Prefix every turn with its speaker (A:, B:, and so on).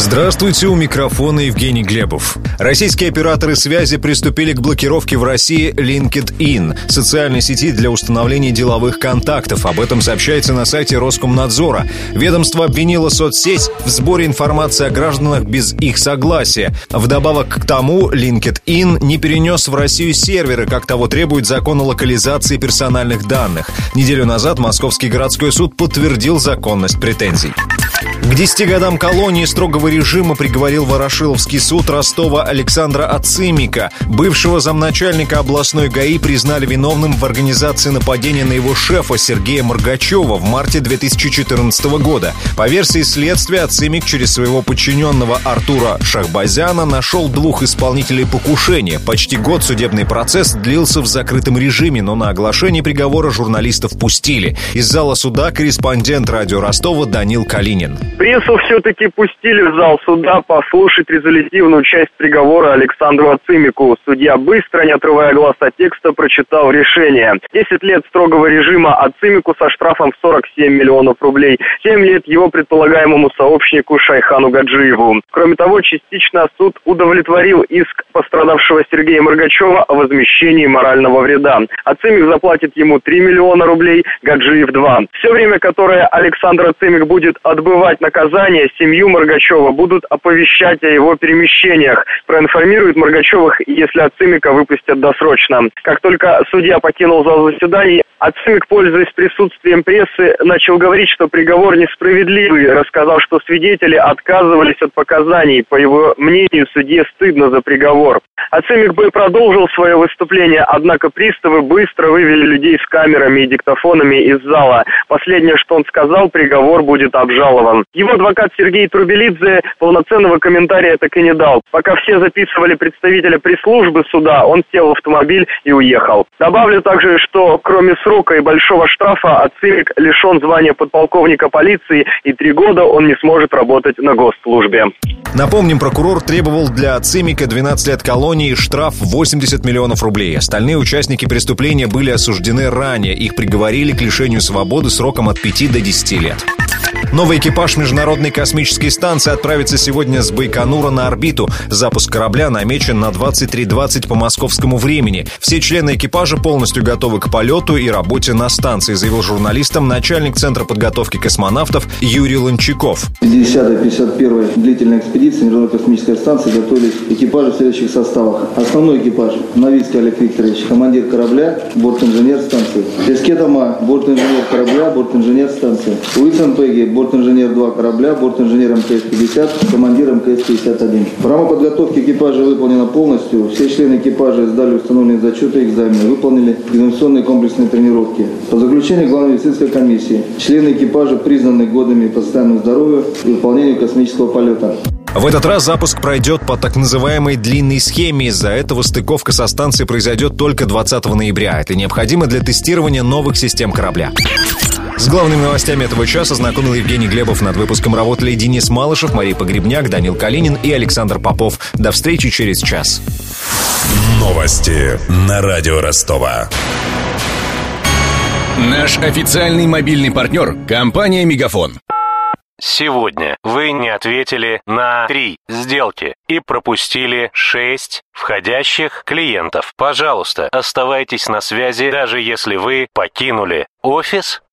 A: Здравствуйте, у микрофона Евгений Глебов. Российские операторы связи приступили к блокировке в России LinkedIn, социальной сети для установления деловых контактов. Об этом сообщается на сайте Роскомнадзора. Ведомство обвинило соцсеть в сборе информации о гражданах без их согласия. Вдобавок к тому, LinkedIn не перенес в Россию серверы, как того требует закон о локализации персональных данных. Неделю назад Московский городской суд подтвердил законность претензий. К 10 годам колонии строгого режима приговорил Ворошиловский суд Ростова Александра Ацимика. Бывшего замначальника областной ГАИ признали виновным в организации нападения на его шефа Сергея Моргачева в марте 2014 года. По версии следствия, Ацимик через своего подчиненного Артура Шахбазяна нашел двух исполнителей покушения. Почти год судебный процесс длился в закрытом режиме, но на оглашение приговора журналистов пустили. Из зала суда корреспондент радио Ростова Данил Калинин.
B: Прессу все-таки пустили в зал суда послушать резолютивную часть приговора Александру Ацимику. Судья быстро, не отрывая глаз от текста, прочитал решение. 10 лет строгого режима Ацимику со штрафом в 47 миллионов рублей. 7 лет его предполагаемому сообщнику Шайхану Гаджиеву. Кроме того, частично суд удовлетворил иск пострадавшего Сергея Моргачева о возмещении морального вреда. Ацимик заплатит ему 3 миллиона рублей, Гаджиев 2. Все время, которое Александр Ацимик будет отбывать наказание, семью Моргачева будут оповещать о его перемещениях, проинформируют Моргачевых, если Ацимика выпустят досрочно. Как только судья покинул зал заседаний, Ацимик, пользуясь присутствием прессы, начал говорить, что приговор несправедливый, рассказав, что свидетели отказывались от показаний. По его мнению, судье стыдно за приговор. Ацимик бы продолжил свое выступление, однако приставы быстро вывели людей с камерами и диктофонами из зала. Последнее, что он сказал, приговор будет обжалован. Его адвокат Сергей Трубелидзе полноценного комментария так и не дал. Пока все записывали представителя пресс-службы суда, он сел в автомобиль и уехал. Добавлю также, что кроме срока и большого штрафа Ацимик лишен звания подполковника полиции и три года он не сможет работать на госслужбе.
A: Напомним, прокурор требовал для Ацимика 12 лет колонии и штраф 80 миллионов рублей. Остальные участники преступления были осуждены ранее. Их приговорили к лишению свободы сроком от 5 до 10 лет. Новый экипаж Международной космической станции отправится сегодня с Байконура на орбиту. Запуск корабля намечен на 23.20 по московскому времени. Все члены экипажа полностью готовы к полету и работе на станции, заявил журналистам начальник Центра подготовки космонавтов Юрий Ланчаков.
C: 50-51 длительная экспедиция Международной космической станции готовились экипажи в следующих составах. Основной экипаж – Новицкий Олег Викторович, командир корабля, борт-инженер станции. Эскетома – борт-инженер корабля, борт-инженер станции. Уилсон Пегги – борт-инженер 2 корабля, борт-инженер МКС-50, командир МКС-51. Программа подготовки экипажа выполнена полностью. Все члены экипажа сдали установленные зачеты и экзамены, выполнили экзаменационные комплексные тренировки. По заключению главной медицинской комиссии, члены экипажа признаны годными по здоровья и выполнению космического полета.
A: В этот раз запуск пройдет по так называемой длинной схеме. Из-за этого стыковка со станцией произойдет только 20 ноября. Это необходимо для тестирования новых систем корабля. С главными новостями этого часа знакомил Евгений Глебов. Над выпуском работали Денис Малышев, Мария Погребняк, Данил Калинин и Александр Попов. До встречи через час.
D: Новости на радио Ростова.
E: Наш официальный мобильный партнер – компания «Мегафон».
F: Сегодня вы не ответили на три сделки и пропустили шесть входящих клиентов. Пожалуйста, оставайтесь на связи, даже если вы покинули офис